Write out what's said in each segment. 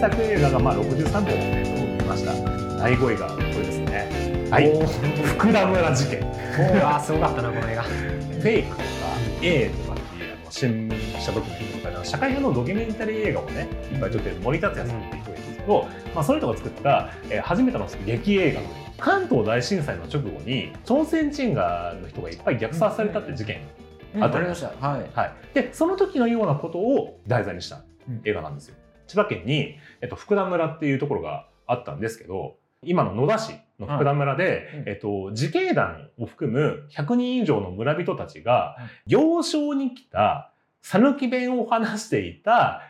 作映画がまあ63秒だったと思いました。第5位がこれですね。はい。福田村事件。うわーすごかったなこの映画。フェイクとか A とかっていうあの新聞社ドキュメントとか社会派のドキュメンタリー映画をねいっぱいちょっと森達也さんっていう人がいるんですけど、まあ、その人が作った、えー初めての劇映画関東大震災の直後に朝鮮人ガの人がいっぱい虐殺されたって事件、うん。あとありました。はい。はい、でその時のようなことを題材にしたうん。映画なんですよ。千葉県に、えっと、福田村っていうところがあったんですけど今の野田市の福田村で、うん。えっと、自警団を含む100人以上の村人たちがうん行商に来た讃岐弁を話していた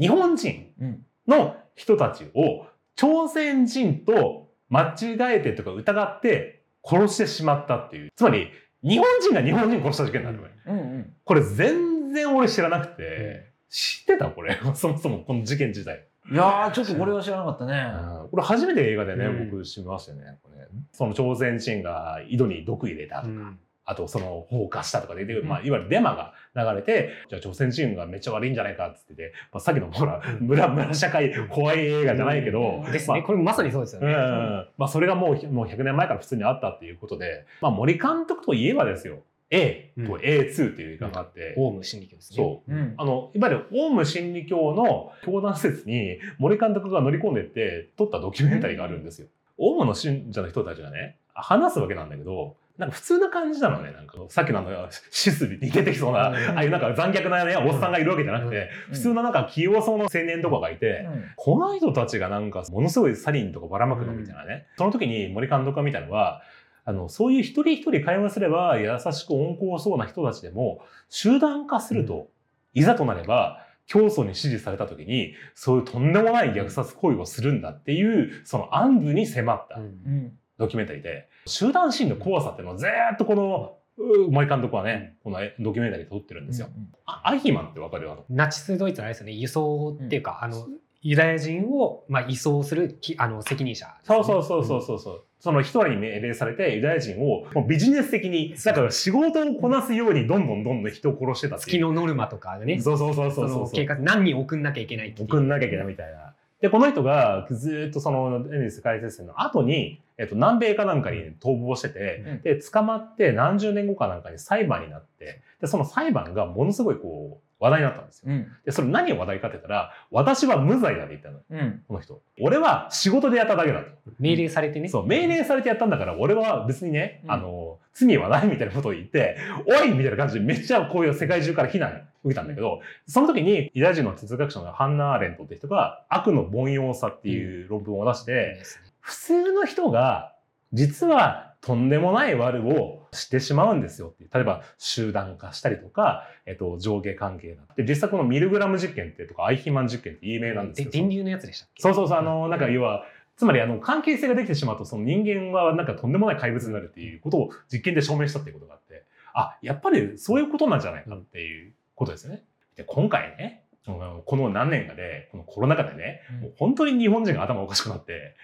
日本人うん。の人たちを朝鮮人と間違えてとか疑って殺してしまったっていう。つまり日本人が日本人殺した事件なんだよ、うん。うん。これ全然俺知らなくて、知ってたこれ？そもそもこの事件自体。いやーちょっとこれは知らなかったね。これ初めて映画でね、うん。僕知りましたよね。これその朝鮮人が井戸に毒入れたとか、うん。あとその放火したとかで、まあ、いわゆるデマが流れて、じゃあ朝鮮人がめっちゃ悪いんじゃないかっつってて、まあ、さっきのほら、村村社会怖い映画じゃないけど、うん。ですね、これまさにそうですよね、うん。まあ、それがもうもう100年前から普通にあったっていうことで、まあ、森監督といえばですよ A と A2 っていう映画があって、オウム真理教ですね。そう。うん。あのいわゆるオウム真理教の教団施設に森監督が乗り込んでって撮ったドキュメンタリーがあるんですよ。オウムの信者の人たちがね話すわけなんだけどなんか普通な感じなのね。なんかさっきのあのシスに出てきそうな、うん。ああいうなんか残虐なねおっさんがいるわけじゃなくて、うん。普通のなんか器用そうな青年とかがいて。うん。この人たちがなんかものすごいサリンとかばらまくのみたいなね、その時に森監督が見たのはあのそういう一人一人会話すれば優しく温厚そうな人たちでも集団化すると、いざとなれば教祖に指示された時にそういうとんでもない虐殺行為をするんだっていうその暗部に迫ったうん。うんドキュメンタリーで。集団心の怖さっていうのをずーっとこのう森監督はねこのドキュメンタリーで撮ってるんですよ。あアイヒマンってわかる？あの。ナチスドイツのあれですよね。輸送っていうか、あのユダヤ人を、まあ、移送するきあの責任者。ね、そうそうそうそうそう。そう。その一人に命令されてユダヤ人をもうビジネス的にだから仕事をこなすようにどんどんどんどん人を殺してた月のノルマとかね。そうそうそうそそうそう。の計画何人送んなきゃいけない送んなきゃいけないみたいな。でこの人がずーっとその第二次世界大戦の後に、えっと、南米かなんかに逃亡してて、うん。で捕まって何十年後かなんかに裁判になってでその裁判がものすごいこう話題になったんですよ。うん。でそれ何を話題かって言ったら私は無罪だって言ったの。うん。この人。俺は仕事でやっただけだと。命令されてね。そう、命令されてやったんだから、俺は別にね、うん。あの、罪はないみたいなことを言って、おいみたいな感じでめっちゃこういう世界中から非難受けたんだけど、その時にユダヤ人の哲学者のハンナ・アーレントって人が悪の凡庸さっていう論文を出して、普通の人が実はとんでもない悪をしてしまうんですよって。例えば集団化したりとか、えっと、上下関係だ。で、実際このミルグラム実験ってとか、アイヒマン実験って有名なんですけど。で電流のやつでしたっけ？そうそうそう、あの、なんか要は、つまりあの、関係性ができてしまうと、その人間はなんかとんでもない怪物になるっていうことを実験で証明したっていうことがあって、あ、やっぱりそういうことなんじゃないかっていうことですよね。で、今回ね、この何年かで、このコロナ禍でね、うんもう本当に日本人が頭おかしくなって、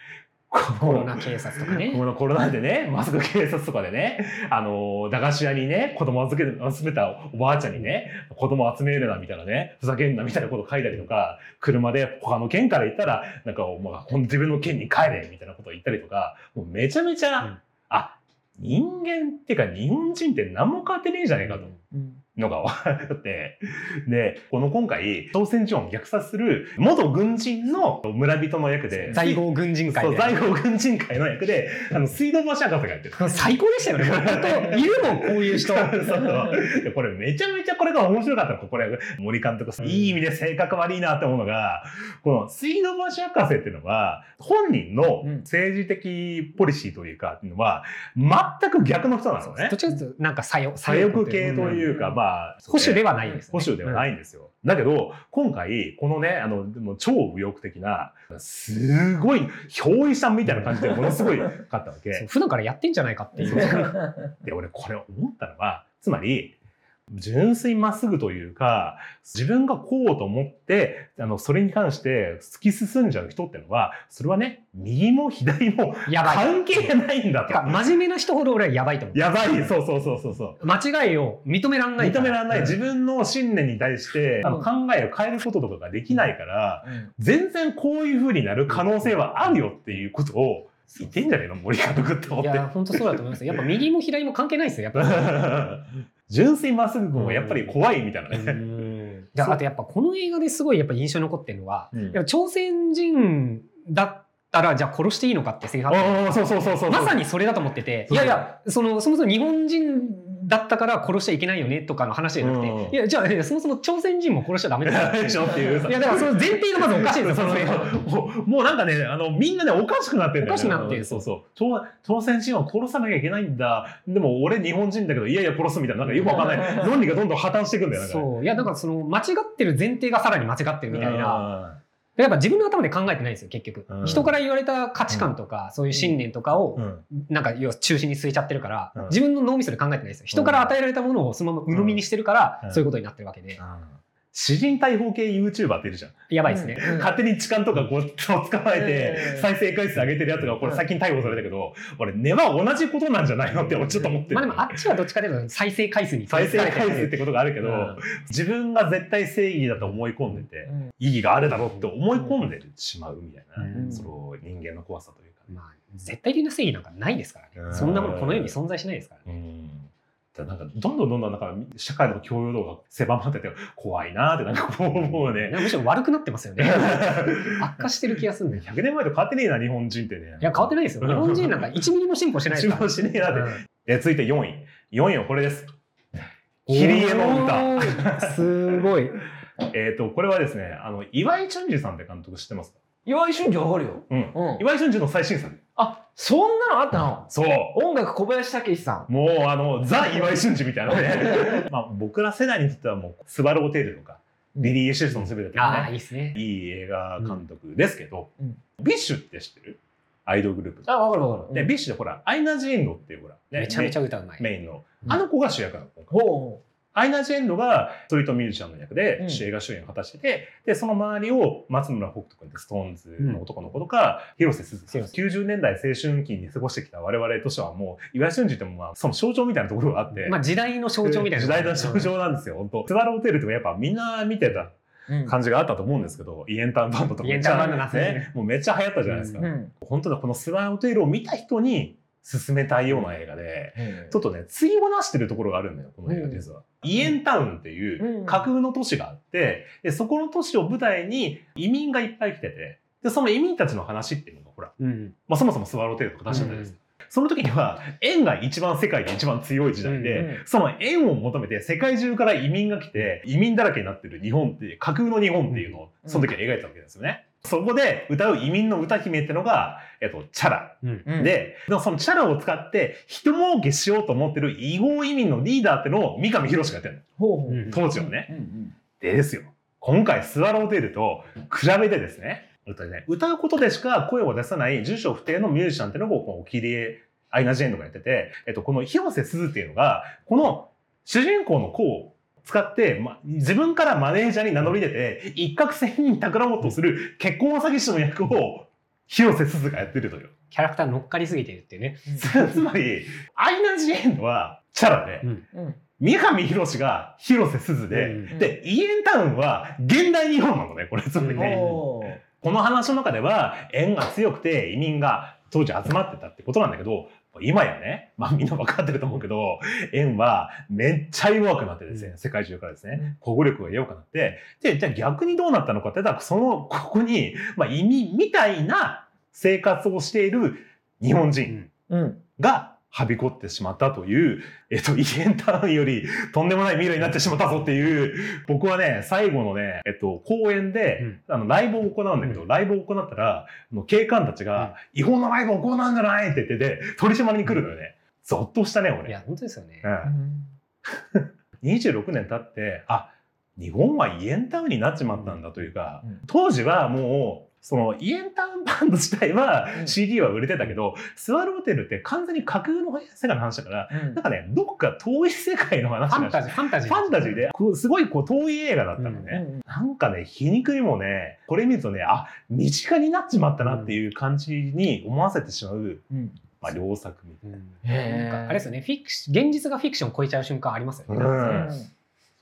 コロナ警察とかね。このコロナでね、マスク警察とかでね、あの、駄菓子屋にね、子供預けて、集めたおばあちゃんにね、子供集めるなみたいなね、ふざけんなみたいなこと書いたりとか、車で他の県から行ったら、なんか、まあ、ほん自分の県に帰れみたいなことを言ったりとか、もうめちゃめちゃ、うん。あ、人間っていうか日本人って何も変わってねえじゃねえかと。うんのが分かって、で、この今回、朝鮮人を虐殺する元軍人の村人の役で、在郷軍人会そう、で在郷軍人会の役で、あの、水道橋博士がやってる。最高でしたよね。本当いるもんこういう人。そう。そうでこれめちゃめちゃこれが面白かったの。これ森監督いい意味で性格悪いなって思うのがこの水道橋博士っていうのは本人のうん。政治的ポリシーというかっていうのは全く逆の人なのね。どっちかというとなんか左翼左翼系というか、うんまあ保守ではないです、ね、保守ではないんですよ。だけど、今回、このね、あの、でも超右翼的な、すごい、憑依さんみたいな感じでものすごいかったわけ。普段からやってんじゃないかっていう で、俺これ思ったのは、つまり、純粋まっすぐというか、自分がこうと思って、あの、それに関して突き進んじゃう人ってのは、それはね、右も左もやばい。関係ないんだと。真面目な人ほど俺はやばいと思う。やばい、そうそうそうそうそう。間違いを認めらんない。認められない。うん自分の信念に対して、あの考えを変えることとかができないから、うん全然こういう風になる可能性はあるよっていうことを言ってんじゃねえの？森監督って思って。いや、本当そうだと思いますよ。やっぱ右も左も関係ないですよ、やっぱり。純粋まっすぐ君はやっぱり怖いみたいなね。であとやっぱこの映画ですごいやっぱ印象に残ってるのは、うん。朝鮮人だったらじゃあ殺していいのかってセリフあったじゃないああ、そうそうそうそう。まさにそれだと思ってて、いやいや、その、そもそも日本人だったから殺しちゃいけないよねとかの話じゃなくて、うんいや、じゃあ、そもそも朝鮮人も殺しちゃダメだよでしょっていうさいや、だからその前提がまずおかしいですよ、その。もうなんかね、あの、みんなね、おかしくなってんだよ、ね。おかしくなってるそうそう。朝朝鮮人は殺さなきゃいけないんだ。でも俺日本人だけど、いやいや殺すみたいな、なんかよくわかんない。論理がどんどん破綻していくんだよ、なんかね。そう。いや、だからその、間違ってる前提がさらに間違ってるみたいな。な。やっぱ自分の頭で考えてないんですよ、結局う。ん人から言われた価値観とか、そういう信念とかをう、ん。なんか要は中心に据えちゃってるから、うん自分の脳みそで考えてないですよ。人から与えられたものをそのまま鵜呑みにしてるから、うんそういうことになってるわけで。詩人逮捕系 YouTuber っているじゃん。やばいですね。うん勝手に痴漢とかこう捕まえうんて再生回数上げてるやつがこれ最近逮捕されたけど、俺根は同じことなんじゃないのって俺ちょっと思ってる。まあでもあっちはどっちかというと再生回数に再生回数っててことがあるけど、うん自分が絶対正義だと思い込んでて、意義があるだろうって思い込んでしまうみたいな、うんその人間の怖さというかね。まあ絶対的な正義なんかないですからね。うんそんなものこの世に存在しないですからね。なんかどんどんどんどんなんか社会の教養度が狭まってて怖いなーってなんかこう思うね。むしろ悪くなってますよね。悪化してる気がするんだよ。い100年前と変わってねえな日本人ってね。や、変わってないですよ。日本人なんか1ミリも進歩してないですから。一番しねえなって。うんえ続いて4位。4位はこれです。キリエの歌。すごい。えっ、と、これはですね、あの、岩井俊二さんって監督知ってますか？岩井俊二わかるよ。うん。うん。岩井俊二の最新作。あ、そんなのあったの？そう。音楽小林武史さん。もう、あの、ザ・岩井俊二みたいなね。まあ、僕ら世代にとってはもう、スワロウテイルとか、リリイ・シュシュのすべてとああ、かね、いいですね。いい映画監督ですけど、うん BiSHって知ってる？アイドルグループ。あ、わかるわかる。で、 BiSHでほら、アイナ・ジ・エンドっていうほら、ねめちゃめちゃ歌うまい。メインの、うんあの子が主役なの、今回。ほアイナ・ジ・エンドがストリートミュージシャンの役でうん主映画主演を果たしてて、で、その周りを松村北斗君って SixTONES の男の子とか、広瀬すず。広瀬90年代青春期に過ごしてきた我々としてはもう、岩井俊二ってもまあ、その象徴みたいなところがあって、まあ時代の象徴みたいな。時代の象徴なんですよ、本当スワロウテイルとかやっぱみんな見てたう。うん感じがあったと思うんですけど、イエンターンバンドとかめっちゃねね、もうめっちゃ流行ったじゃないですか。うん。本当だ、このスバルホテルを見た人に勧めたいような映画で、ちょっとね、継ぎをなしてるところがあるんだよ、この映画実は。イエンタウンっていううん架空の都市があって、でそこの都市を舞台に移民がいっぱい来てて、で、その移民たちの話っていうのが、ほら、うん。まあ、そもそもスワローテールとか出したじゃないですか。その時には、円が一番世界で一番強い時代で、うんうんその円を求めて世界中から移民が来て、移民だらけになってる日本っていう、架空の日本っていうのを、その時は描いたわけですよね。そこで歌う移民の歌姫ってのが、えっと、チャラ。うん。うん、で、そのチャラを使って、人儲けしようと思ってる違法移民のリーダーってのを三上博史がやってるほうん当時はね。うんうんでですよ。今回スワローテールと比べてですね、歌ね歌うことでしか声を出さない住所不定のミュージシャンっていうのをこう切りアイナ・ジ・エンドがやってて、えっと、この広瀬すずっていうのが、この主人公の子を使って、ま、自分からマネージャーに名乗り出て、一攫千金宝もうとする結婚詐欺師の役を広瀬すずがやってるという。キャラクター乗っかりすぎてるっていうね。つ まり、アイナ・ジ・エンドはチャラで、うん。うん。三上博史が広瀬すずで、うんで、イエンタウンは現代日本なのね、これ、つまりね。この話の中では、縁が強くて移民が当時集まってたってことなんだけど、今やね、まあみんな分かってると思うけど、縁はめっちゃ弱くなってですね、うん。世界中からですね、保護力が弱くなって、で、じゃあ逆にどうなったのかって言ったら、その、ここに、まあ移民みたいな生活をしている日本人うん。が、はびこってしまったという、えっと、イエンタウンよりとんでもない未来になってしまったぞっていう、僕はね、最後のね、えっと、公演で、うんあの、ライブを行うんだけど、うんライブを行ったら、あの警官たちが、違法なライブを行うんじゃないって言ってて、取り締まりに来るのよね。ゾッとしたね、俺。いや、本当ですよね。うん、26年経って、あ、日本はイエンタウンになっちまったんだというか、うん当時はもう、そのイエンタウンバンド自体はうん。CD は売れてたけど、スワローテルって完全に架空の世界の話だから、うん。なんかね、どっか遠い世界の話がファンタジー、ファンタジー。ファンタジーで、すごいこう遠い映画だったのね。うんなんかね、皮肉にもね、これ見るとね、あ、身近になっちまったなっていう感じに思わせてしまう、うん。まあ、良作みたいな。ん。かあれですよね、フィクシ現実がフィクションを超えちゃう瞬間ありますよね。ううんん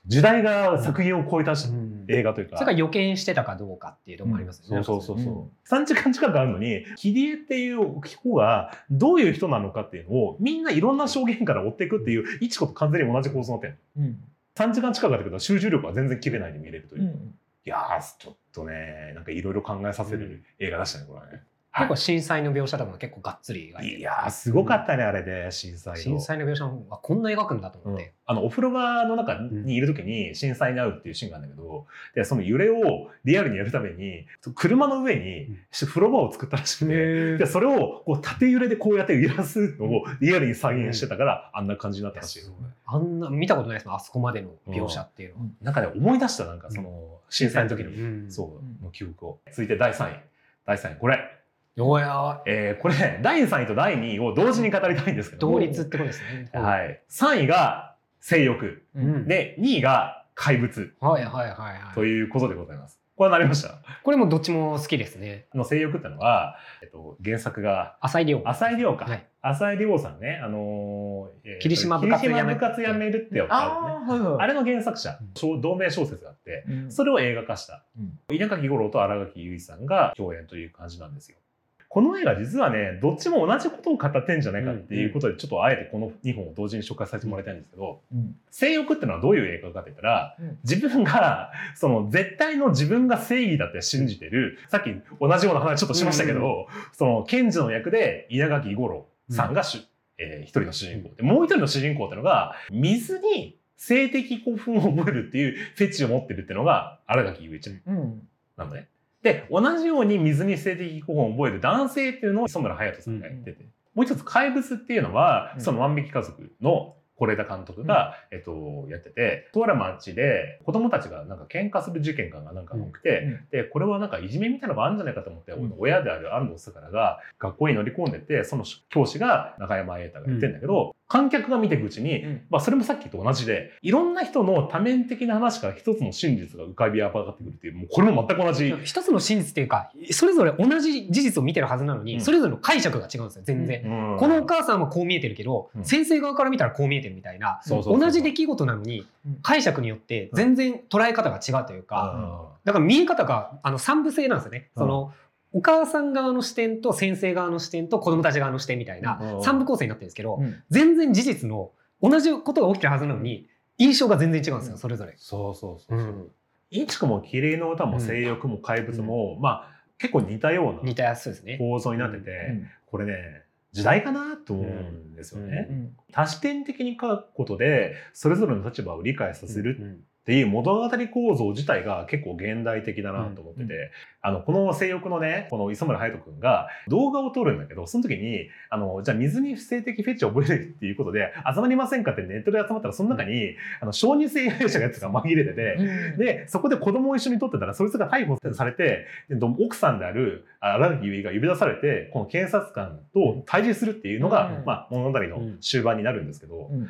時代が作品を超えたしうん映画というか。それが予見してたかどうかっていうところもありますよね。そうそうそうそう。うん3時間近くあるのに、キリエっていう人がどういう人なのかっていうのをみんないろんな証言から追っていくっていう、一個と完全に同じ構造になってる。うん3時間近くあるけど集中力は全然切れないで見れるという。いうんやー、ちょっとね、なんかいろいろ考えさせる映画でしたね、これはね。結構震災の描写とかも結構がっつり描いてる。いやー、すごかったね、あれで、震災の。震災の描写の方がこんな描くんだと思って。あのお風呂場の中にいる時に震災に遭うっていうシーンがあるんだけど、でその揺れをリアルにやるために車の上に風呂場を作ったらしくて、でそれをこう縦揺れでこうやって揺らすのをリアルに再現してたから、あんな感じになったらしい。よ。あんな見たことないですもんあそこまでの描写っていうのは。なんかね思い出したなんかその震災の時に、うん。そうの記憶を。続いて第3位。第3位これ、おやえーこれね第3位と第2位を同時に語りたいんですけども同率ってことですね。はい、3位が性欲うんで2位が怪物はいはいはいはい。ということでございます。これはなりました？これもどっちも好きですね。あの性欲ってのは、えっと、原作が浅井亮。浅井亮か。はい浅井亮さんね、あのーえー霧島部活やめるってやったのね。はいはいあれの原作者、小同名小説があって、うんそれを映画化した。うん稲垣吾郎と新垣結衣さんが共演という感じなんですよ。この映画実はね、どっちも同じことを語ってんじゃないかっていうことで、ちょっとあえてこの2本を同時に紹介させてもらいたいんですけど、うん。性欲ってのはどういう映画かって言ったら、うん。自分が、その絶対の自分が正義だって信じてる、さっき同じような話ちょっとしましたけど、その検事の役で稲垣吾郎さんが主、えー一人の主人公。で、もう一人の主人公ってのが、水に性的興奮を覚えるっていうフェチを持ってるっていうのが新垣結衣ちゃん。うんなのね。で、同じように水に性的興奮を覚える男性っていうのを磯村勇斗さんがやってて、もう一つ怪物っていうのは、うん。その万引き家族の是枝監督が、えっと、やってて、とある町で子供たちがなんか喧嘩する事件がなんか起きて、うんで、これはなんかいじめみたいなのがあるんじゃないかと思って、うん。親である安藤サクラが学校に乗り込んでて、その教師が中山瑛太が言ってんだけど、観客が見ていくうちに、うん。まあそれもさっきと同じで、いろんな人の多面的な話から一つの真実が浮かび上がってくるっていう、もうこれも全く同じ。一つの真実っていうか、それぞれ同じ事実を見てるはずなのに、うん。それぞれの解釈が違うんですよ、全然。うん。このお母さんはこう見えてるけど、うん。先生側から見たらこう見えてるみたいな、同じ出来事なのにうん。解釈によって全然捉え方が違うというか、だから見え方があの三部制なんですよね。うん。そのお母さん側の視点と先生側の視点と子供たち側の視点みたいなうん。三部構成になってるんですけど、うん。全然事実の同じことが起きてるはずなのに印象が全然違うんですよ、それぞれ。そうそうそうそう。うん。インチクも綺麗の歌も性欲も怪物も、まあ結構似たような似たやつですね。構造になってて、これね、時代かなと思うんですよね。うん。多視点的に書くことで、それぞれの立場を理解させるうん。っていう物語構造自体が結構現代的だなと思ってて、うんあの、この性欲のね、この磯村隼人君が動画を撮るんだけど、その時に、あの、じゃあ水に性的フェチを覚えるっていうことで、集まりませんかってネットで集まったら、その中に、あの、小児性愛者がやつが紛れてて、うん。で、そこで子供を一緒に撮ってたら、そいつが逮捕されて、で奥さんであるあ荒木結衣が呼び出されて、この検察官と対峙するっていうのが、うん。まあ、物語の終盤になるんですけど、うん。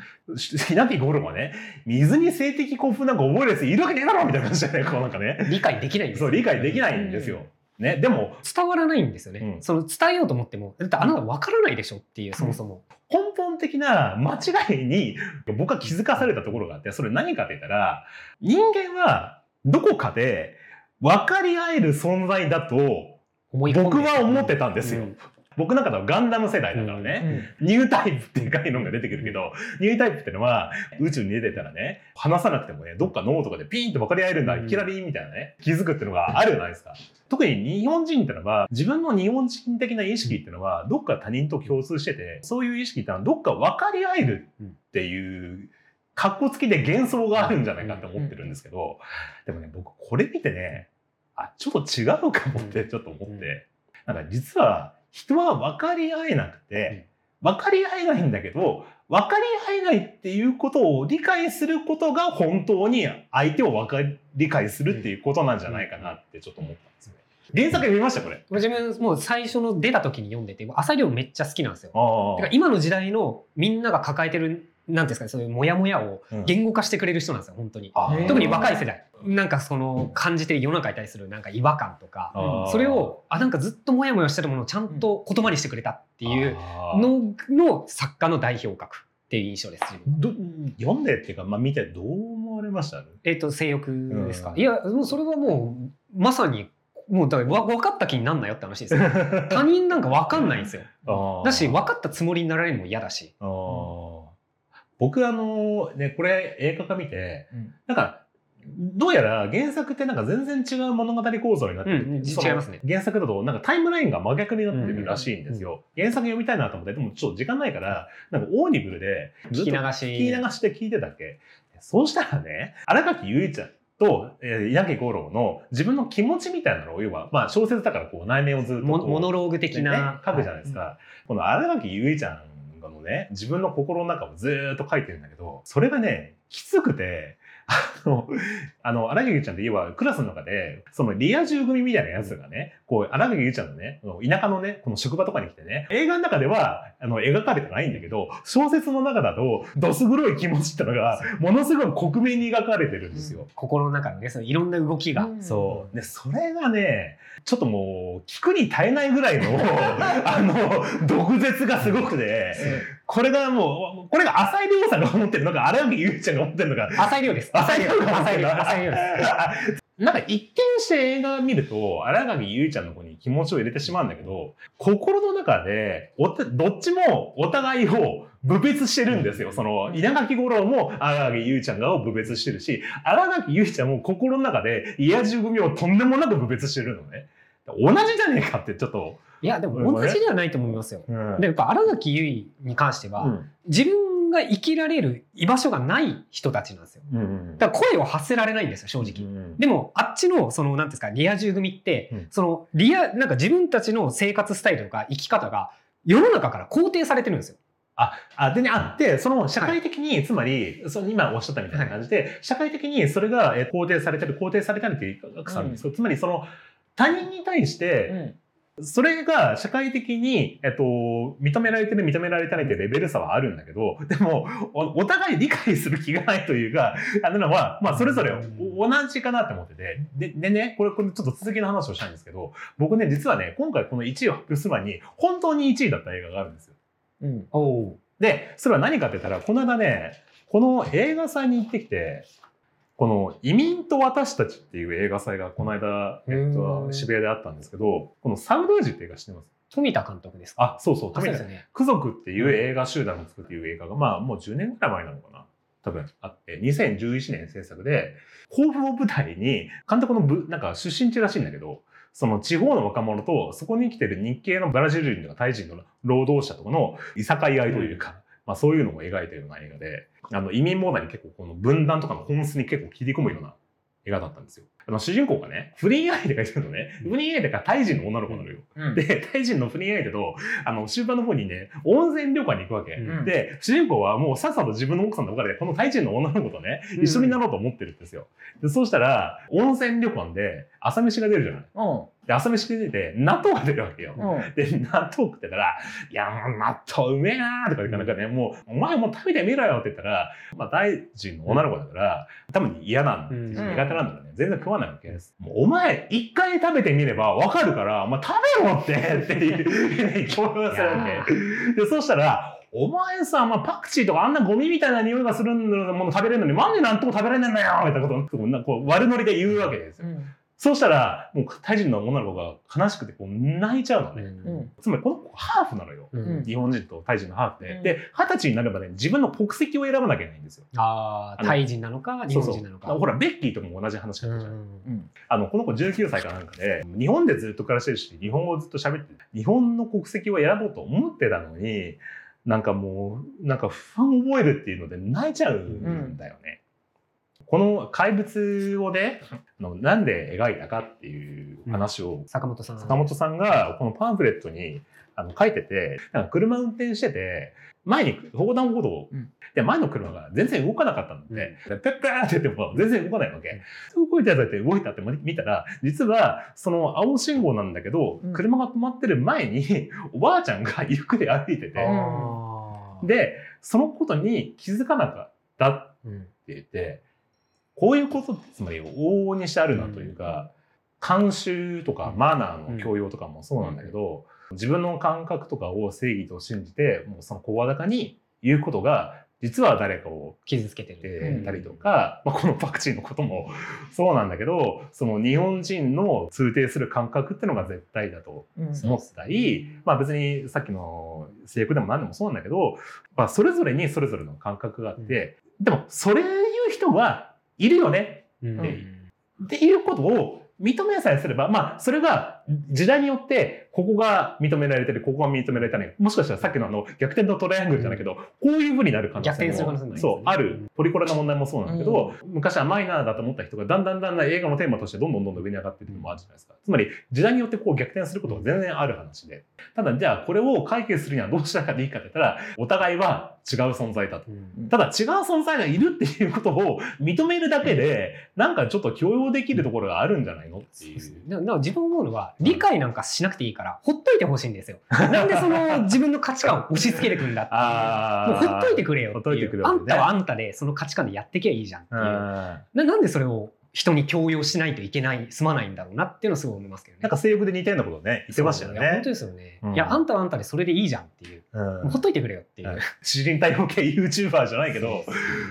稲木五郎はね、水に性的興奮なんか覚えるやついるわけねえだろみたいな感じでね、こうなんかね、理解できないんですよ。そう、理解できないんですよ。ね、でも、伝わらないんですよね、うん。その伝えようと思ってもだってあなた分からないでしょっていうそもそも、根本的な間違いに僕は気づかされたところがあって、それ何かって言ったら、人間はどこかで分かり合える存在だと僕は思ってたんですよ。うん僕なんかはガンダム世代だからね、ニュータイプっていう概念が出てくるけど、ニュータイプってのは宇宙に出てたらね、話さなくてもね、どっか脳とかでピーンと分かり合えるんだ、うん。いきなりみたいなね、気づくっていうのがあるじゃないですか。特に日本人ってのは、自分の日本人的な意識っていうのは、どっか他人と共通してて、そういう意識ってのはどっか分かり合えるっていう、格好付きで幻想があるんじゃないかって思ってるんですけど、でもね、僕これ見てね、あ、ちょっと違うかもってちょっと思って、なんか実は人は分かり合えなくて、分かり合えないんだけど、分かり合えないっていうことを理解することが本当に相手を分かり理解するっていうことなんじゃないかなってちょっと思ったんですよね。原作読みましたこれ？自分もう最初の出た時に読んでて浅井亮めっちゃ好きなんですよ。あだから今の時代のみんなが抱えてるなんですかねそういうモヤモヤをうん。言語化してくれる人なんですよ本当に。特に若い世代。なんかその感じてる世の中に対するなんか違和感とかそれをあなんかずっとモヤモヤしてるものをちゃんと言葉にしてくれたっていうのの作家の代表格っていう印象です読んでっていうか、まあ、見てどう思われました？えっ、と性欲ですか、うん。いやもうそれはもうまさにもうだわ分かった気になんなよって話ですよ。他人なんか分かんないんですよ。だし分かったつもりになられるのも嫌だし。あー僕あのねこれ映画化見てうん。なんかどうやら原作ってなんか全然違う物語構造になってる、うんいますね。原作だとなんかタイムラインが真逆になってるらしいんですよ、原作読みたいなと思ってでもちょっと時間ないからなんか Audible でずっと聞き流し。聞き流して聞いてたっけ？そうしたらね新垣結衣ちゃんと、えー、稲垣吾郎の自分の気持ちみたいなのを要は、まあ、小説だからこう内面をずっとモモノローグ的ねな、書くじゃないですか。この新垣結衣ちゃんのね、自分の心の中をずーっと書いてるんだけど、それがね、きつくて、あの、あの、荒垣結衣ちゃんって言えば、クラスの中で、そのリア充組みたいなやつがね、こう、荒垣結衣ちゃんのね、田舎のね、この職場とかに来てね、映画の中では、あの、描かれてないんだけど、小説の中だと、どす黒い気持ちってのが、ものすごい克明に描かれてるんですよ。心の中のねそのいろんな動きが、そう。で、それがね、ちょっともう、聞くに耐えないぐらいの、あの、毒舌がすごくて、これがもう、これが浅井亮さんが思ってるのか、荒垣結衣ちゃんが思ってるのか、浅井亮です。浅井亮が思って浅井亮です。なんか一見して映画見ると、荒垣結衣ちゃんの子に気持ちを入れてしまうんだけど、心の中で、おたどっちもお互いを部別してるんですよ。その、稲垣吾郎も荒垣結衣ちゃんがを部別してるし、荒垣結衣ちゃんも心の中で、イヤジ組をとんでもなく部別してるのね。同じじゃねえかってちょっと。いやでも同じではないと思いますよ。うん。でやっぱ新垣結衣に関しては、うん。自分が生きられる居場所がない人たちなんですよ。うんだから声を発せられないんですよ正直、うん。でもあっちのそのなんていうんですかリア充組って、うん。そのリアなんか自分たちの生活スタイルとか生き方が世の中から肯定されてるんですよあ、あ、でね、あって、その社会的に、つまり、その今おっしゃったみたいな感じで、社会的にそれがえ肯定されてる、肯定されてるっていうか、んですよ。つまり、その、他人に対して、それが社会的に、えっと、認められてる、認められてないってレベル差はあるんだけど、でも、おお互い理解する気がないというか、あのは、まあ、それぞれお同じかなって思ってて、で、でね、これ、これちょっと続きの話をしたいんですけど、僕ね、実はね、今回この1位を発表する前に、本当に1位だった映画があるんですよ。うん。で、それは何かって言ったら、この間ね、この映画祭に行ってきて、この移民と私たちっていう映画祭がこの間、えっへと、ー渋谷であったんですけど、このサウダージって映画知ってます？富田監督ですか？あ、そうそう、富田。ですよね。ク族っていう映画集団を作っていう映画が、まあもう10年ぐらい前なのかな？多分あって、2011年制作で、甲府を舞台に、監督のぶなんか出身地らしいんだけど、その地方の若者と、そこに来てる日系のブラジル人とかタイ人の労働者とかのいさかい合いというか、まあそういうのを描いてるような映画で、あの移民問題に結構この分断とかの本質に結構切り込むような映画だったんですよ。あの主人公がね、不倫相手がいるのね、不倫相手がタイ人の女の子なのよ。うんで、タイ人の不倫相手と、あの、終盤の方にね、温泉旅館に行くわけ。うんで、主人公はもうさっさと自分の奥さんのおかげで、このタイ人の女の子とね、うん一緒になろうと思ってるんですよ。で、そうしたら、温泉旅館で朝飯が出るじゃない。うんで、朝飯が出て、納豆が出るわけよ。うんで、納豆食ってたら、いや、もう納豆うめえなーとか言って、なんかね、もう、お前もう食べてみろよって言ったら、まあ、大臣の女の子だから、多分嫌なんだ、うん苦手なんだろうね。全然食わないわけです。もうお前、一回食べてみればわかるから、お前食べろって、っていう、強要するわけ。で、そしたら、お前さ、まあ、パクチーとかあんなゴミみたいな匂いがするもの食べれるのに、なんで納豆食べれねえんだよみたいなことを、こう悪ノリで言うわけですよ。そうしたら、もうタイ人の女の子が悲しくてこう泣いちゃうのね。うんつまりこの子ハーフなのよ。うんうん日本人とタイ人のハーフで。うんで、二十歳になればね、自分の国籍を選ばなきゃいけないんですよ。あのああタイ人なのか日そうそう本人なのかだからほら、ベッキーとかも同じ話だったじゃん。あの、この子19歳かなんかで、日本でずっと暮らしてるし、日本語をずっと喋ってる、日本の国籍を選ぼうと思ってたのに、なんかもう、なんか不安を覚えるっていうので泣いちゃうんだよね。この怪物をね、なんで描いたかっていう話を、坂本さん。坂本さんがこのパンフレットにあの書いてて、なんか車運転してて、前に横断歩道で、前の車が全然動かなかったので、ペッペーって言っても全然動かないわけ。動いてたって動いたって見たら、実はその青信号なんだけど、うん。車が止まってる前におばあちゃんがゆっくり歩いてて、で、そのことに気づかなかったっうんて言って、こういうことってつまり往々にしてあるなというか、慣習とかマナーの教養とかもそうなんだけど、自分の感覚とかを正義と信じて、もうその声高に言うことが、実は誰かを傷つけてたりとか、まあ、このワクチンのこともそうなんだけど、その日本人の通底する感覚っていうのが絶対だとうん。思ったり、まあ別にさっきの制約でも何でもそうなんだけど、まあそれぞれにそれぞれの感覚があって、でもそれ言う人はいるよね。うん。っていうことを認めさえすれば、まあそれが時代によってここが認められてる、ここが認められてない。もしかしたらさっきのあの逆転のトライアングルじゃないけど、こういう風になる可能性も逆転する可能性もありますねそう、ある。ポリコレの問題もそうなんだけど、昔はマイナーだと思った人がだんだんだんだん映画のテーマとしてどんどんどんどん上に上がっていくのもあるじゃないですか。つまり時代によってこう逆転することが全然ある話で。ただじゃあこれを解決するにはどうしたらいいかって言ったら、お互いは違う存在だと。うんただ違う存在がいるっていうことを認めるだけで、なんかちょっと許容できるところがあるんじゃないのっていう。だから自分思うのは理解なんかしなくていいからほっといてほしいんですよ。なんでその自分の価値観を押し付けてくんだっていう。あもうほっといてくれよってほっといいう。てくれよねあんたはあんたでその価値観でやってきゃいいじゃんっていう。ななんでそれを人に強要しないといけない、済まないんだろうなっていうのはすごい思いますけどね。なんか制服で似たようなことをね、言ってましたよね本当。ですよね。うんいや、あんたはあんたでそれでいいじゃんっていう。うんもうほっといてくれよっていう。知人逮捕系 YouTuber じゃないけど、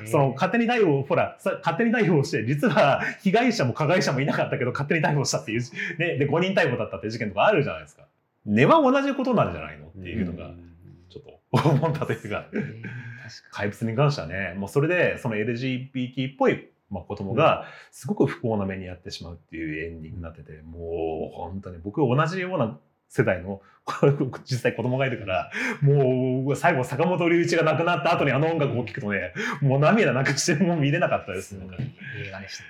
その勝手に逮捕、ほら、さ勝手に逮捕して、実は被害者も加害者もいなかったけど、勝手に逮捕したっていう、ね、で、5人逮捕だったっていう事件とかあるじゃないですか。根は同じことなんじゃないのっていうのが、ちょっと思ったというか怪物に関してはね、もうそれで、その LGBT っぽい、まあ、子供が、すごく不幸な目に遭ってしまうっていうエンディングになってて、もう本当に僕同じような世代の 実際子供がいるから、もう最後坂本龍一が亡くなった後にあの音楽を聴くとね、もう涙なくしてもう見れなかったです。になんか映画でしたね。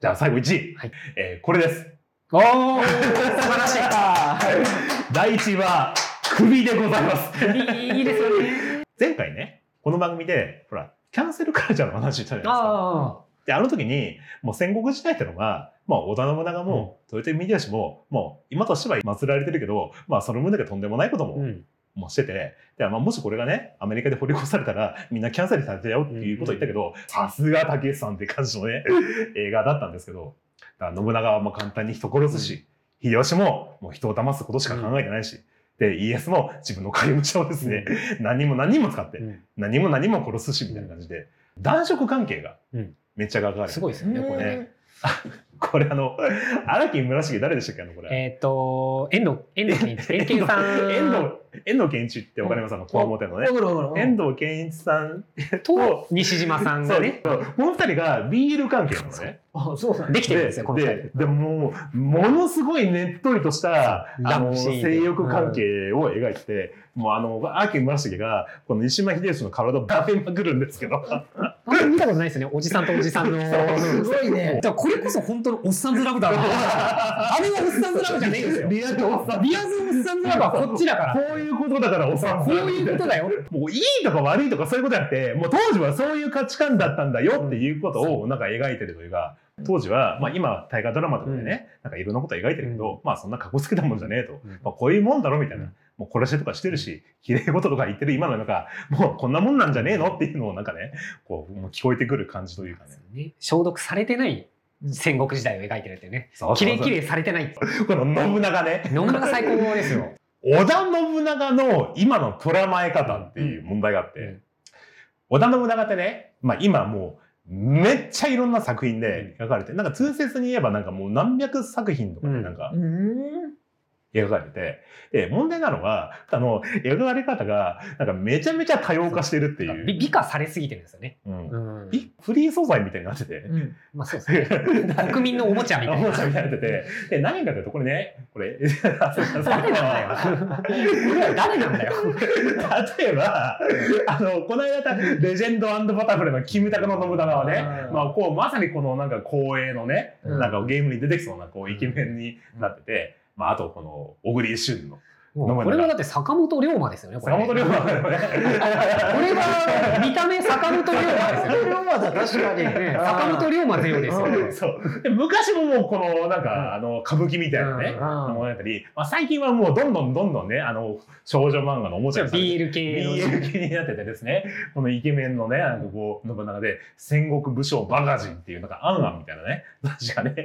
じゃあ最後1位、はいえーこれです。おー素晴らしい。第1位は、首でございます。いいですよね。前回ね、この番組で、ほら、キャンセルカルチャーの話したじゃないですか。あで、あの時に、もう戦国時代ってのが、まあ、織田信長も、豊臣秀吉も、もう、今としては祀られてるけど、まあ、その分だけとんでもないことあ。も、うん。もうしてて、で、まあ、もしこれがね、アメリカで掘り越されたら、みんなキャンセルされたよっていうことを言ったけど、さすが武井さんって感じのね、映画だったんですけど、だから信長はもう簡単に人殺すし、秀吉ももう人を騙すことしか考えてないし、で、イエスも自分の影武者をですね、何人も何人も使って、うん。何人も何人も殺すし、みたいな感じで、男色関係がうんめっちゃ描かれてすごいですよね、これね。これあの、荒木村重誰でしたっけあの、これ。えっと、遠藤、遠藤健一、さん。遠藤、遠藤健一ってわかります？あの、こわもてのね。遠藤健一さん と西島さん そう。がね、この二人が BL 関係なのね。あ、そうなんだ。できてるんですよ、こで、でもう、ものすごいねっとりとした、あの、性欲関係を描いてて、もうあの、荒木村重が、この西島秀吉の体をダメまくるんですけど、見たことないですよね、おじさんとおじさんの。すごいね。だからこれこそ本当のおっさんずラブだな。あれはおっさんずラブじゃねえんですよ。リアルおっさん。リアズおっさんずラブはこっちだから。いうことだからおっさん。こういうことだよ。もういいとか悪いとかそういうことじゃなくて、もう当時はそういう価値観だったんだよっていうことをなんか描いてるというか、当時は、まあ今は大河ドラマとかでね、なんかいろんなこと描いてるけど、まあそんな格好つけたもんじゃねえと。うんまあこういうもんだろみたいな。うんもう殺しとかしてるし、綺麗事とか言ってる今のなんか、もうこんなもんなんじゃねえのっていうのをなんかね、こう、もう聞こえてくる感じというかね。ね消毒されてない戦国時代を描いてるっていうね。そう綺麗綺麗されてない。この信長ね。信長最高ですよ。織田信長の今の捉まえ方っていう問題があって、うん。織田信長ってね、まあ今もうめっちゃいろんな作品で描かれて、なんか通説に言えばなんかもう何百作品とかでなんかうん。描かれてて、で、問題なのは、あの、描かれ方がなんかめちゃめちゃ多様化してるっていう。美美化されすぎてるんですよね。うんうんいフリー素材みたいになってて。うん。まあそうですね。国民のおもちゃみたいな。おもちゃみたいになってて。で、何かというと、これね、これ、誰なんだよ。俺 ら誰なんだよ。例えば、あの、この間レジェンドバタフライのキムタクの信長はね、うんまあ、こう、まさにこのなんか光栄のね、うんなんかゲームに出てきそうなこうイケメンになってて、まあ、あとこの小栗旬のこれはだって坂本龍馬ですよね。これ坂本龍馬だよね。これは見た目坂本龍馬ですよね。龍馬だ、確かに。ね坂本龍馬ゼロですよね。そう。で昔ももうこの、なんか、あの、歌舞伎みたいなね、うんものだったり、まあ、最近はもうどんどんどんどんね、あの、少女漫画のおもちゃにされて BL 系の BL 系になっててですね、このイケメンのね、なんかこう、信長で、戦国武将バカ人っていう、なんか、アンアンみたいなね、確かね、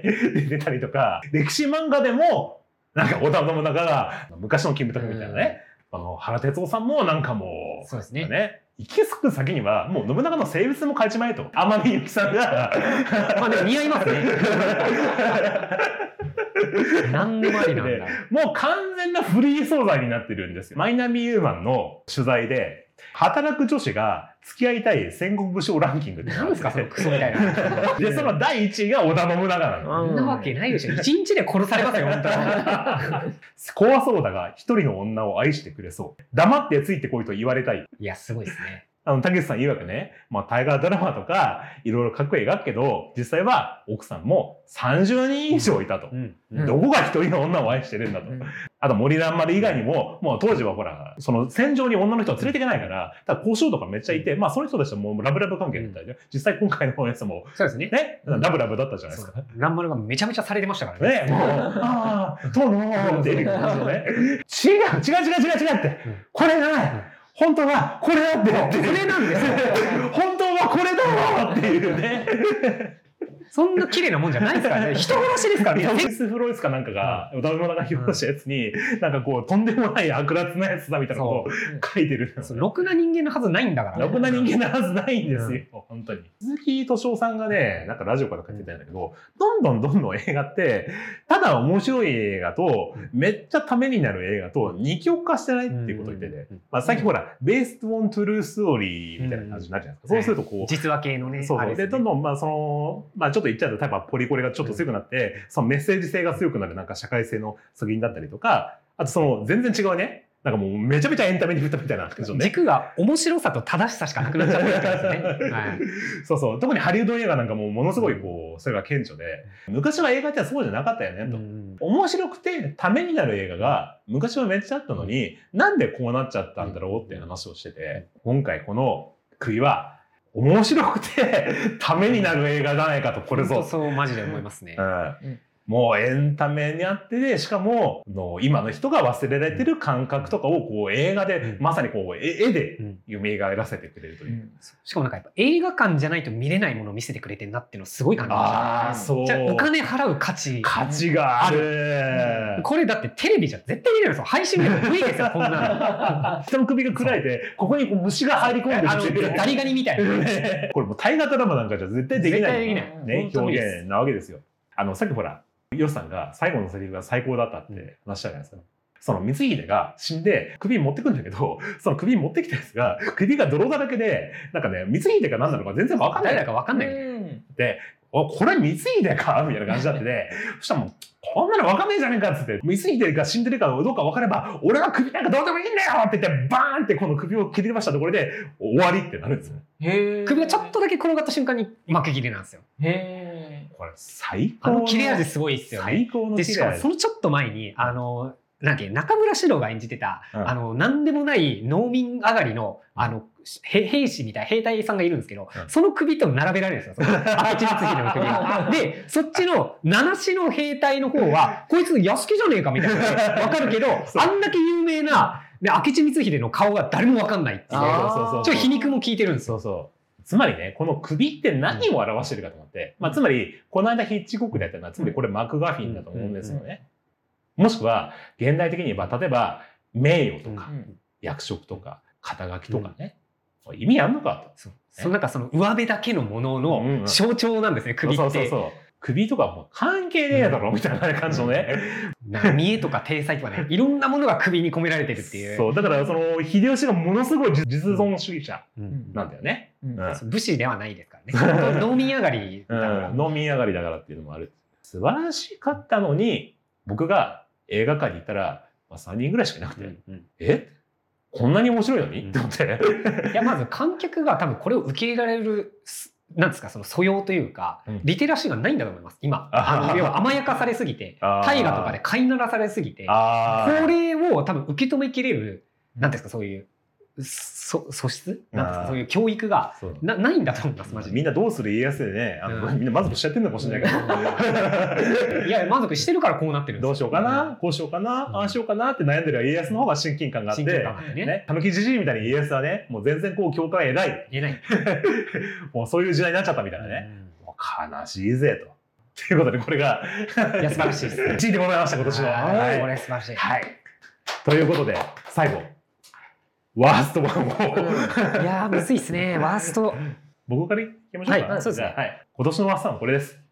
出てたりとか、歴史漫画でも、なんか、織田信長が、昔のキムタクみたいなね、あの、原哲夫さんもなんかもう、そうですね。ね、行き着く先には、もう信長の性別も変えちまえと。天海祐希さんが、まあでも似合いますね。何でもありなんだ。もう完全なフリー素材になってるんですよ。マイナビユーマンの取材で、働く女子が付き合いたい戦国武将ランキングって何ですかそのクソみたいな。で、その第1位が織田信長なの。そんなわけないでしょ。一日で殺されますよ、本当に。怖そうだが、一人の女を愛してくれそう。黙ってついてこいと言われたい。いや、すごいですね。あの、竹内さん曰くね、まあ、大河ドラマとか、いろいろかっこいい描くけど、実際は奥さんも30人以上いたと。うん。うんどこが一人の女を愛してるんだと。あと森蘭丸以外にも、もう当時はほら、その戦場に女の人を連れていけないから、ただ交渉とかめっちゃいて、まあその人たちはもうラブラブ関係だったりね、実際今回のやつもそうですね。ね、ラブラブだったじゃないですか。ランマルがめちゃめちゃされてましたからね。ね、もう、ああ、殿っていう感じのね、違う、違う違う違う違うってうん、これがない、本当はこれだってこれなんですよ。本当はこれだよっていうね。そんな綺麗なもんじゃないですからね。人殺しですからね。フェイスフロイスかなんかが、歌うのが表したやつに、なんかこう、とんでもない悪辣なやつだみたいなことを書いてるろくな人間のはずないんだから。ろくな人間なはずないんですよ、本当に。鈴木敏夫さんがね、なんかラジオから書いてたんだけど、どんどんどんどん映画って、ただ面白い映画と、めっちゃためになる映画と二極化してないっていうことを言ってて、うんまあ最近ほら、ベーストオントゥルーストーリーみたいな感じになるじゃないですか。そうするとこう、実話系のね。そうそう。で、どんどん、まあ、その、まあ、ちょっと言っちゃうと、例えばポリコレがちょっと強くなって、そのメッセージ性が強くなる、なんか社会性の作品だったりとか、あとその、全然違うね、なんかもうめちゃめちゃエンタメに振ったみたいなね。軸が面白さと正しさしかなくなっちゃってるわけですね。はい。そうそう。特にハリウッド映画なんかもものすごいこう、それが顕著で、昔は映画ってそうじゃなかったよね、と。うん面白くてためになる映画が昔はめっちゃあったのに、なんでこうなっちゃったんだろうっていう話をしてて、今回この首は面白くてためになる映画じゃないかと、これぞ。そうマジで思いますね。うんもうエンタメにあってで、しかも、の今の人が忘れられてる感覚とかをこう映画で、うんまさにこう絵絵でうん蘇らせてくれるという。しかもなんかやっぱ映画館じゃないと見れないものを見せてくれてるなっていうのをすごい感じました。ああ、そう。じゃあお金払う価値。価値がある。これだってテレビじゃ絶対見れるんですよ。配信でも無理ですよ、こんな 人の首が暗いて、ここにこう虫が入り込んでの。あの、ガリガリみたいな。ねこれもう大河ドラマなんかじゃ絶対できない。絶対できないね、表現なわけですよ。あの、さっきほら、ヨシさんが最後のセリフが最高だったって話したじゃないですか。その光秀が死んで首持ってくんだけど、その首持ってきたやつが首が泥だらけで、なんかね、光秀か何なのか全然わかんない。誰だかわかんない。で、お、これ光秀か？みたいな感じになってて、そしたらもう、こんなのわかんねえじゃねえかっつって、光秀が死んでるかどうかわかれば、俺は首なんかどうでもいいんだよって言って、バーンってこの首を切りましたところで、終わりってなるんですよ。へえ。首がちょっとだけ転がった瞬間に幕切れなんですよ。へこれ最あ高の切れ味すごいっすよね。最高ので、しかもそのちょっと前に、あの、なんて中村獅童が演じてた、うんあの、なんでもない農民上がりの、あの、へ兵士みたいな兵隊さんがいるんですけど、うんその首と並べられるんですよ。その明智光秀の首が。で、そっちの七子の兵隊の方は、こいつ屋敷じゃねえかみたいな。わかるけど、あんだけ有名な、で明智光秀の顔が誰もわかんないっていうそうそうちょっと皮肉も効いてるんですよ。そうそう。つまりね、この首って何を表してるかと思って、まあ、つまり、この間ヒッチコックでやったのは、つまりこれマクガフィンだと思うんですよね。もしくは、現代的に言えば、例えば、名誉とか、役職とか、肩書きとかね、意味あんのかそう。そのなんかその上辺だけのものの象徴なんですね、と。首って。そうそうそう。首とかもう関係ねえだろ、みたいな感じのね。見栄とか体裁とかね、いろんなものが首に込められてるっていう。そう。だから、その、秀吉がものすごい実存主義者うんなんだよね。武士ではないですからね。農民上がりだから。うん、農民上がりだからっていうのもある。素晴らしかったのに、僕が映画館に行ったら、まあ、3人ぐらいしかいなくて、うんうんえ？こんなに面白いのに、うんって思って。いや、まず観客が多分これを受け入れられるすなんですか、その素養というか、うん。リテラシーがないんだと思います、今。あ あの要は甘やかされすぎて、大河とかで飼いならされすぎて、これを多分受け止めきれる、なんていうんですか、そういう、そ素質？なんか、そういう教育がなないんだと思います、マジで。みんなどうする家康でね、あのうんみんな満足しちゃってるのかもしれないけど。いや、満足してるからこうなってるどうしようかな、こうしようかな、うんああしようかなって悩んでる家康の方が親近感があって、たぬきじじいみたいに家康はね、もう全然こう共感偉い。言えない。もうそういう時代になっちゃったみたいなね。もう悲しいぜと。ということで、これが、いや、素晴らしいです。1位でございました、今年の。はいこれ素晴らしい。はい。ということで、最後、ワーストワンを。いやー、むずいっすね。ワースト。僕からいきましょうか。はいそうですねはい。今年のワーストワンはこれです。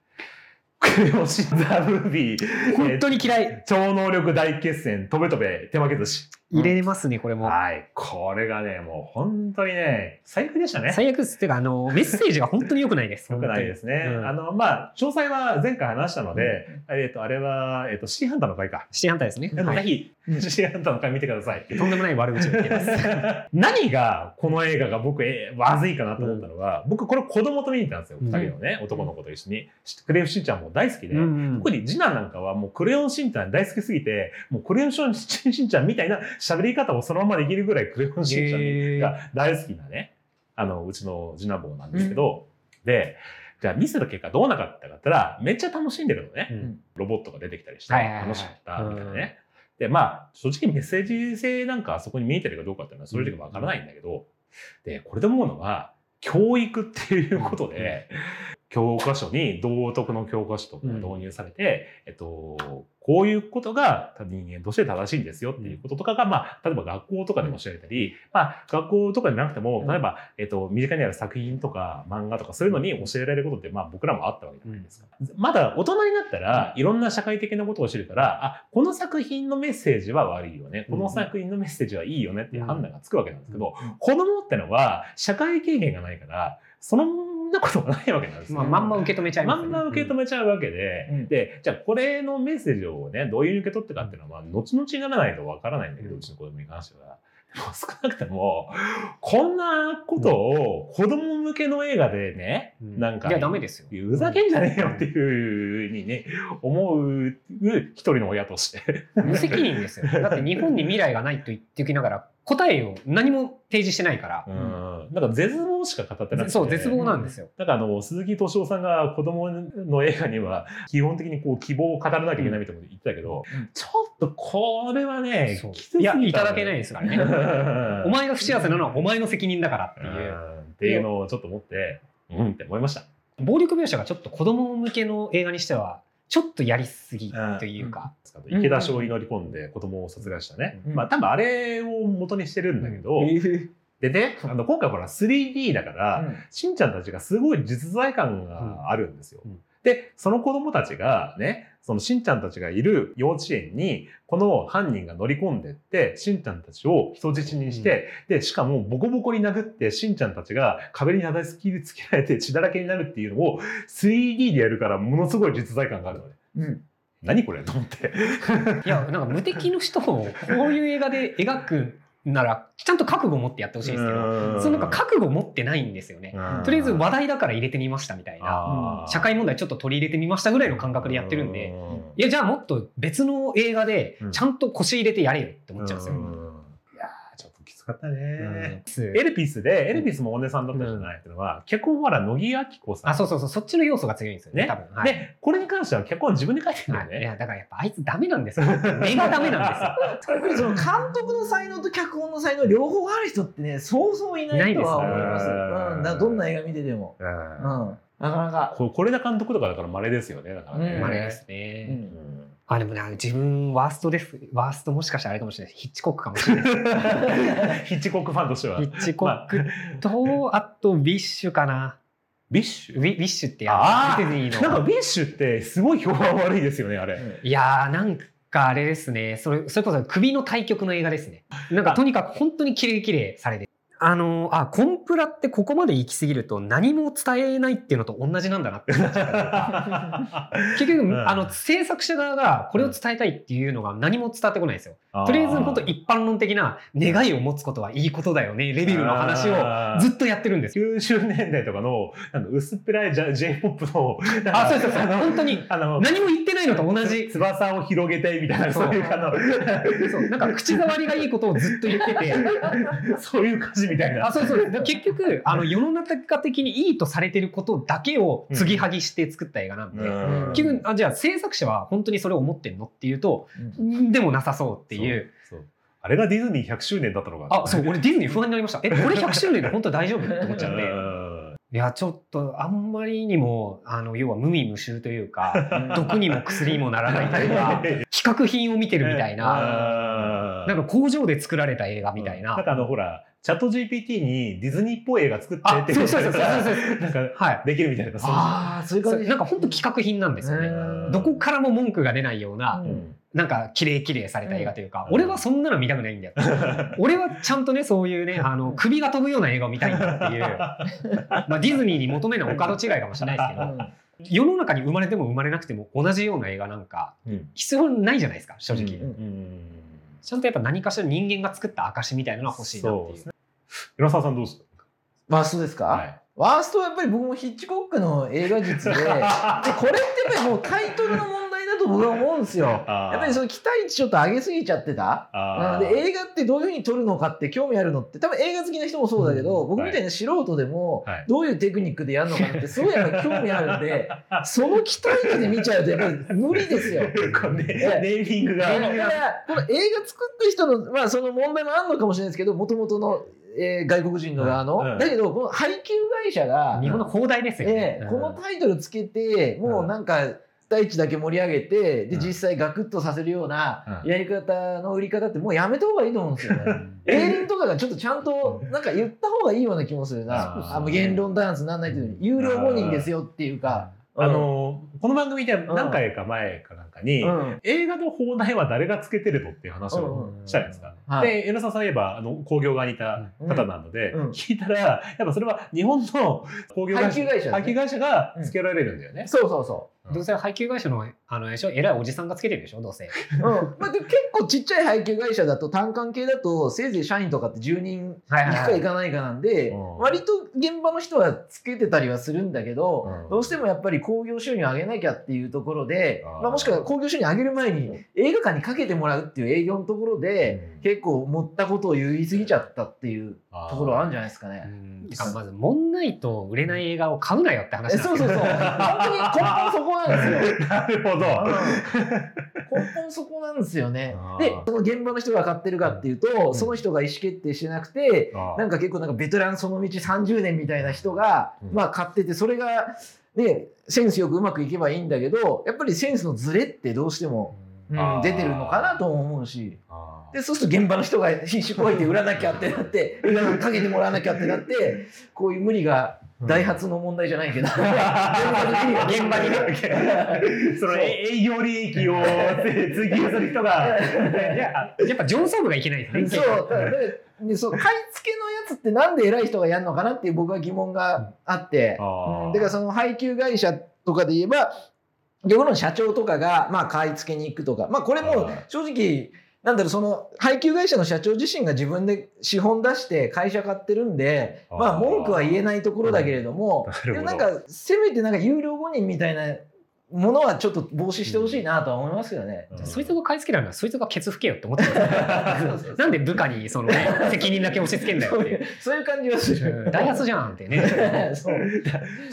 クレヨンしんザムービー。本当に嫌い。超能力大決戦、とべとべ手巻き寿司。入れますね、これも。はい。これがね、もう本当にね、最悪でしたね。最悪っす。っていうか、あの、メッセージが本当に良くないです。よくないですね。うんあの、まあ、詳細は前回話したので、えっ、と、あれは、えっ、と、シティハンターの回か。シティハンターですね。ぜひ、シティハンターの回見てください。とんでもない悪口を言ってます。何がこの映画が僕、えーまずいかなと思ったのは、僕これ子供と見に行ったんですよ。うん二人のね、男の子と一緒に。クレヨンしんちゃんも大好きで。うん特に次男なんかはもうクレヨンしんちゃん大好きすぎて、もうクレヨンしんちゃんみたいな喋り方をそのままできるぐらいクレヨンしんちゃんが大好きなね、あの、うちの次男坊なんですけど、で、じゃあ見せた結果どうなかったかって言ったら、めっちゃ楽しんでるのね。うん。ロボットが出てきたりして、楽しかったみたいなね。で、まあ、正直メッセージ性なんかあそこに見えてるかどうかっていうのは正直わからないんだけど、で、これで思うのは、教育っていうことで、教科書に道徳の教科書とかが導入されて、えっと、こういうことが人間として正しいんですよっていうこととかが、まあ、例えば学校とかでも教えたり、まあ、学校とかじゃなくても、例えば、えっと、身近にある作品とか漫画とかそういうのに教えられることって、まあ、僕らもあったわけじゃないですか。まだ大人になったら、いろんな社会的なことを知るから、あ、この作品のメッセージは悪いよね。この作品のメッセージはいいよねっていう判断がつくわけなんですけど、子供ってのは社会経験がないから、そんなことがないわけなんですよ。まあ、まんま受け止めちゃいまますんね。ま受け止めちゃうわけで、うんで、じゃあこれのメッセージをね、どういう受け取ってかっていうのは、まあ、後々にならないとわからないんだけど、うちの子供に関しては。でも少なくとも、こんなことを子供向けの映画でね、うんなんか、いや、ダメですよ。ふざけんじゃねえよっていうふうにね、思う一人の親として。無責任ですよ。だって日本に未来がないと言っておきながら、答えを何も提示してないからう。ん。なんか絶望しか語ってなくて。そう、絶望なんですよ。なんかあの、鈴木敏夫さんが子供の映画には、基本的にこう希望を語らなきゃいけないみたいなこと言ってたけど、うんちょっとこれはねきつすぎたいやいただけないですからねね お前が不幸せなのはお前の責任だからっていう。うんっていうのをちょっと思って、うんって思いました。暴力描写がちょっと子供向けの映画にしては、ちょっとやりすぎというか。池田翔に乗り込んで子供を殺害したね。うん。まあ多分あれを元にしてるんだけど、でね、あの今回ほら 3D だから、しんちゃんたちがすごい実在感があるんですよ。うんで、その子供たちがね、そのしんちゃんたちがいる幼稚園に、この犯人が乗り込んでって、しんちゃんたちを人質にして、で、しかもボコボコに殴って、しんちゃんたちが壁に叩きつけられて血だらけになるっていうのを 3D でやるから、ものすごい実在感があるのね。うん何これ？と思って。いや、なんか無敵の人をこういう映画で描くなら、ちゃんと覚悟を持ってやってほしいんですけど、そのなんか覚悟持ってないんですよね。とりあえず話題だから入れてみましたみたいな。社会問題ちょっと取り入れてみましたぐらいの感覚でやってるんで、ういや、じゃあもっと別の映画でうんちゃんと腰入れてやれよって思っちゃうんですよ。んいやーちょっときつかったね。うんエルピスで、エルピスもお姉さんだったじゃないっていうのは、脚本はほら、乃木明子さん。あ、そうそうそう、そっちの要素が強いんですよね、ね多分。はいで、これに関しては脚本自分で書いてるんだよはい、い。や、だからやっぱあいつダメなんですよ。目がダメなんですよ。やっぱりその監督の才能と脚本の才能両方ある人ってねそうそういないとは思いますいいすうん、だどんな映画見てても、うんうん、なかなか、こ是枝監督とかだから稀ですよね。だからね。うんですう。ん、あ、でもね、自分ワーストです。ワーストもしかしたらあれかもしれない。ヒッチコックかもしれない。ヒッチコックファンとしてはヒ。ッチコックと、あと、ビッシュかな。ビッシュ？ビッシュってやディズニーの。なんかビッシュってすごい評判悪いですよね、あれ。いやー、なんかあれですね。それ、それこそ首の対局の映画ですね。なんかとにかく本当に綺麗綺麗されて。あのあコンプラってここまで行き過ぎると何も伝えないっていうのと同じなんだなって 結局、うん。あの制作者側がこれを伝えたいっていうのが何も伝わってこないんですよ。とりあえず本当一般論的な願いを持つことはいいことだよねレベルの話をずっとやってるんですよ。90年代とかのあの薄っぺらい J-POP のあそうそうそう。本当にあの何も言ってないのと同じ。翼を広げてみたいなそういうあのそう。なんか口触りがいいことをずっと言ってて。そういう歌詞みたいな。あそうそう。結局 あの世の中的にいいとされてることだけを継ぎはぎして作った映画なんで、うん。結局あじゃあ制作者は本当にそれを思ってんのっていうと、でもなさそうっていう。そうそう。あれがディズニー100周年だったのか。あそう。俺ディズニー不安になりました。えこれ100周年で本当大丈夫？って思っちゃって。うん。いやちょっとあんまりにもあの要は無味無臭というか毒にも薬にもならないというか 企画品を見てるみたいな。なんか工場で作られた映画みたいな。なんかあのほらチャット GPT にディズニーっぽい映画作ってってあそうそうそうそうなんかはい。できるみたいな。ああそう。いうそ感じ。う。なんか本当企画品なんですよね。うんどこからも文句が出ないような、うん。なんか綺麗綺麗された映画というか、うん。俺はそんなの見たくないんだよ。俺はちゃんとね、そういうね、あの、首が飛ぶような映画を見たいんだっていう、まあディズニーに求めるお門違いかもしれないですけど、世の中に生まれても生まれなくても同じような映画なんかうん。必要ないじゃないですか、正直。ちゃんとやっぱ何かしら人間が作った証みたいなのは欲しいなっていう。浦沢さんどうですワーストですか、かはい。ワーストはやっぱり僕もヒッチコックの映画術で でこれってやっぱりもうタイトルの問題だと僕は思うんですよ。やっぱりその期待値ちょっと上げすぎちゃってた。あー。うん。で映画ってどういうふうに撮るのかって興味あるのって多分映画好きな人もそうだけど、うん。僕みたいな素人でもはい。どういうテクニックでやるのかなってすごいやっぱ興味あるんでその期待値で見ちゃうとやっぱり無理ですよ。こネーミングが。だからこの映画作った人のまあその問題もあるのかもしれないですけどもともとの、えー外国人の側の、うん。だけどこの配給会社が、日本の放題ですよね。え。ーこのタイトルつけてもうなんか期待値だけ盛り上げてでうん。実際ガクッとさせるようなうん。やり方の売り方ってもうやめた方がいいと思うんですよね。エイリンとかがちょっとちゃんとなんか言った方がいいような気もするな。あもう言論ダンスなんないっていうのに有料5人ですよっていうか。あのこの番組で何回か前かなんかに、うん。映画の放題は誰がつけてるのっていう話をしたじゃないですか。はい。で、江野さんといえば、あの、工業側にいた方なので、聞いたら、やっぱそれは日本の工業会社配給会社がつけられるんだよね。そうそうそどうせ配給会社の、あの、でしょ？偉いおじさんがつけてるでしょ？どうせ。う。うん。まあ、でも結構ちっちゃい配給会社だと単管系だとせいぜい社員とかって10人はい行くか行かないかなんで、うん。割と現場の人はつけてたりはするんだけど、うん。どうしてもやっぱり興行収入上げなきゃっていうところで、まあ、もしくは興行収入上げる前に映画館にかけてもらうっていう営業のところで、うん。結構持ったことを言い過ぎちゃったっていうところはあるんじゃないですかうね。まず、もんないと売れない映画を買うなよって話えなんですけど。そうそうそう。本当に根本そこなんですよ。なるほど。根本そこなんですよね。で、その現場の人が買ってるかっていうと、ん。その人が意思決定してなくて、あー。なんか結構なんかベテランその道30年みたいな人が、うん。まあ買ってて、それが、ね、センスよくうまくいけばいいんだけど、やっぱりセンスのズレってどうしても、うん出てるのかなとも思うし。あーで、そうすると現場の人が必死こいて売らなきゃってなって、売らかけてもらわなきゃってなって、こういう無理が、ダイハツの問題じゃないけど、現場現場にね。そのえ営業利益を 追求する人が、ややっぱ上層部がいけないですね。そう、ででそう買い付けのやつってなんで偉い人がやるのかなっていう僕は疑問があって、うん。だからその配給会社とかで言えば、世の社長とかが、まあ、買い付けに行くとか、まあ、これもはい正直、なんだろう、その配給会社の社長自身が自分で資本出して会社買ってるんで、まあ、文句は言えないところだけれども なんか、せめてなんか有料5人みたいなものはちょっと防止してほしいなとは思いますけどね。うんそいつが買い付けるのはそいつがケツ吹けよって思ってます。なんで部下にその、ね、責任だけ押し付けんだよそういうって。そういう感じはすうる。んダイハツじゃんってね。そう不思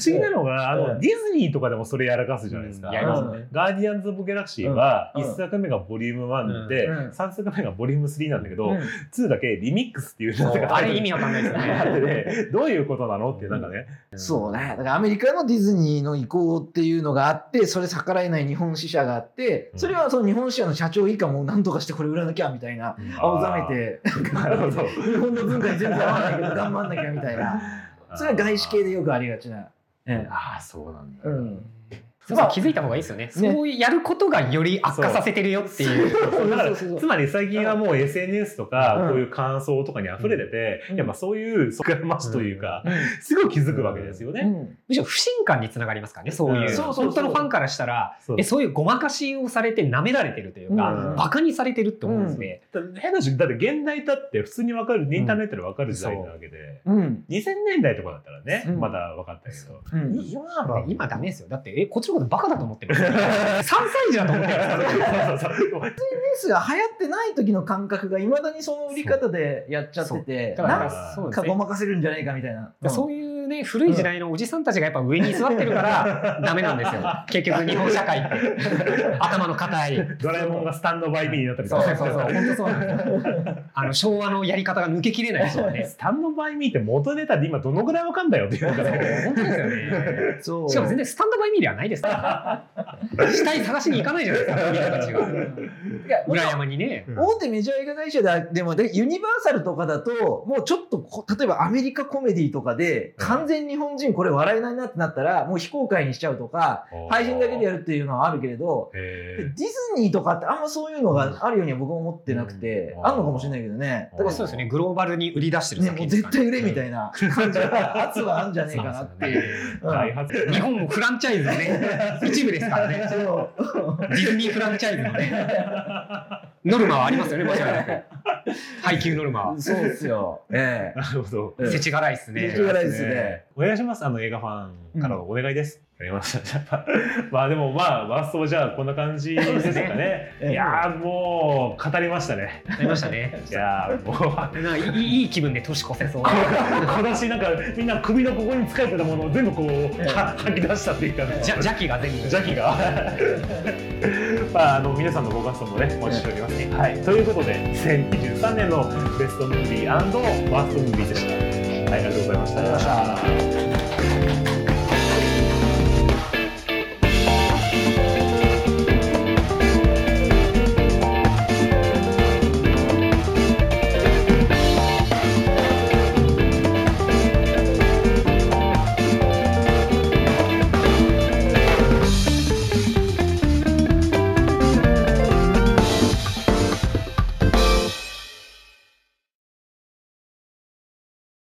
議なのが、あの、うんディズニーとかでもそれやらかすじゃないですか。うんやりますねガーディアンズ・オブ・ギャラクシーは、うん1作目がボリューム1で、うん3作目がボリューム3なんだけど、うん2だけリミックスっていうのがあれ意味わかんないですね。ね、どういうことなのってなんかね。そうね。だからアメリカのディズニーの意向っていうのがあって、それ逆らえない日本支社があって、それはその日本支社の社長以下もなんとかしてこれ売らなきゃみたいな、青ざめて。日本の文化に全然合わないけど頑張んなきゃみたいな。それは外資系でよくありがちな。ええああ、そうなんだ。うん。そうそう気づいた方がいいですよね。そうやることがより悪化させてるよっていう。つまり最近はもう SNS とか、うん。こういう感想とかに溢れてて、うん。やっぱそういうそこからましというか、うん。すごい気づくわけですよね。うん。むしろ不信感につながりますからね、そういう。う。んそうそうそう。本当のファンからしたら、そう。えそういうごまかしをされて舐められてるというか、うん。バカにされてるって思うんですね。変な話だって現代だって普通にわかる、インターネットでわかる時代なわけで、うん。2000年代とかだったらね、うん。まだ分かったけど、うん。今は今ダメですよ。だって、え、こっちのことバカだと思ってる。3歳児だと思ってる。SNS が流行ってない時の感覚がいまだにその売り方でやっちゃっててなんかごまかせるんじゃないかみたいな、そういうね、古い時代のおじさんたちがやっぱ上に座ってるからダメなんですよ。結局日本社会って。頭の硬い。ドラえもんがスタンドバイミーになったりとかそうそうそうそう、本当そうなんですよ。あの昭和のやり方が抜けきれない人はね。スタンドバイミーって元ネタで今どのぐらいわかんだよっていうか本当ですよね。そうしかも全然スタンドバイミーではないですから。死体探しに行かないじゃないですか、たちが。いや裏山にね。大手メジャー映画会社ででもでユニバーサルとかだともうちょっとこ例えばアメリカコメディとかでうん完全日本人これ笑えないなってなったらもう非公開にしちゃうとか配信だけでやるっていうのはあるけれどへディズニーとかってあんまそういうのがあるようには僕も思ってなくて、うんあんのかもしれないけどねだからそうですよね、グローバルに売り出してるね、作もう絶対売れみたいな感じが圧はあるんじゃねえかなっていう。う ん開発日本もフランチャイズのね、一部ですからね。ディズニーフランチャイズのね、ノルマはありますよね、間違いなく。配給ノルマは。そうですよ。えなるほどえ。世知辛いっすね。世知辛いですね。お願いします。あの映画ファンからのお願いです。わかりました。まあでもまあ、ワーストじゃあこんな感じですかね。ええいやーもう語りましたね。ありましたね。いやーもう。いい気分で年越せそう。今年なんかみんな首のここに使えてたものを全部こうは吐き出したっていうかねじゃ邪気が全部。邪気が まああの皆さんのご感想もねお待ちしておりますね、はい、ということで2023年のベストムービーワーストムービーでしたはいありがとうございました。